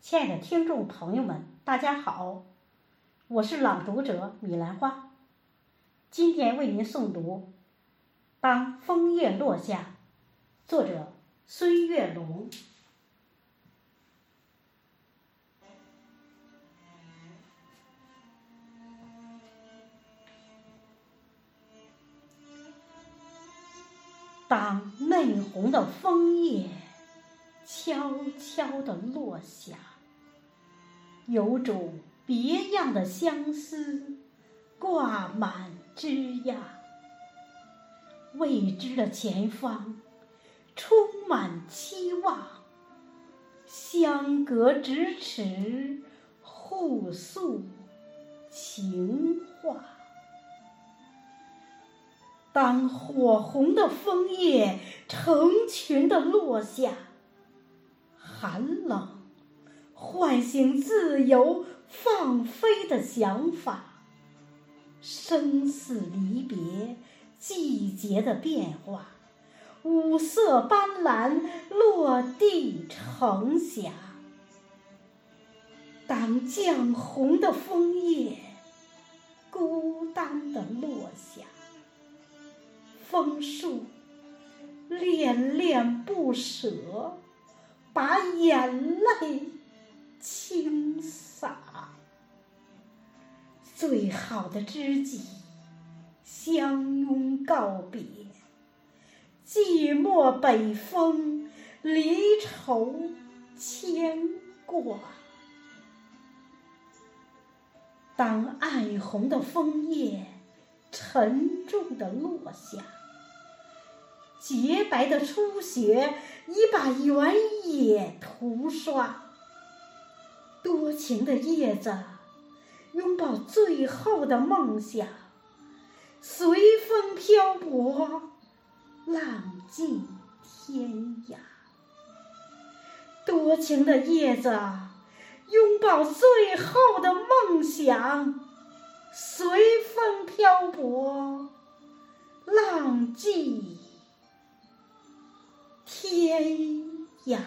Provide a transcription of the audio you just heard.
亲爱的听众朋友们，大家好，我是朗读者米兰花，今天为您诵读《当枫叶落下》，作者孙月龙。当嫩红的枫叶悄悄地落下，有种别样的相思挂满枝桠。未知的前方充满期望，相隔咫尺，互诉情话。当火红的枫叶成群的落下，寒冷唤醒自由放飞的想法，生死离别，季节的变化，五色斑斓落地成霞。当绛红的枫叶孤单的落下。枫树恋恋不舍，把眼泪倾洒。最好的知己相拥告别，寂寞北风离愁牵挂。当爱红的枫叶沉重的落下。洁白的初雪已把原也涂刷，多情的叶子拥抱最后的梦想，随风漂泊，浪迹天涯。多情的叶子拥抱最后的梦想，随风漂泊，浪迹。天涯。呀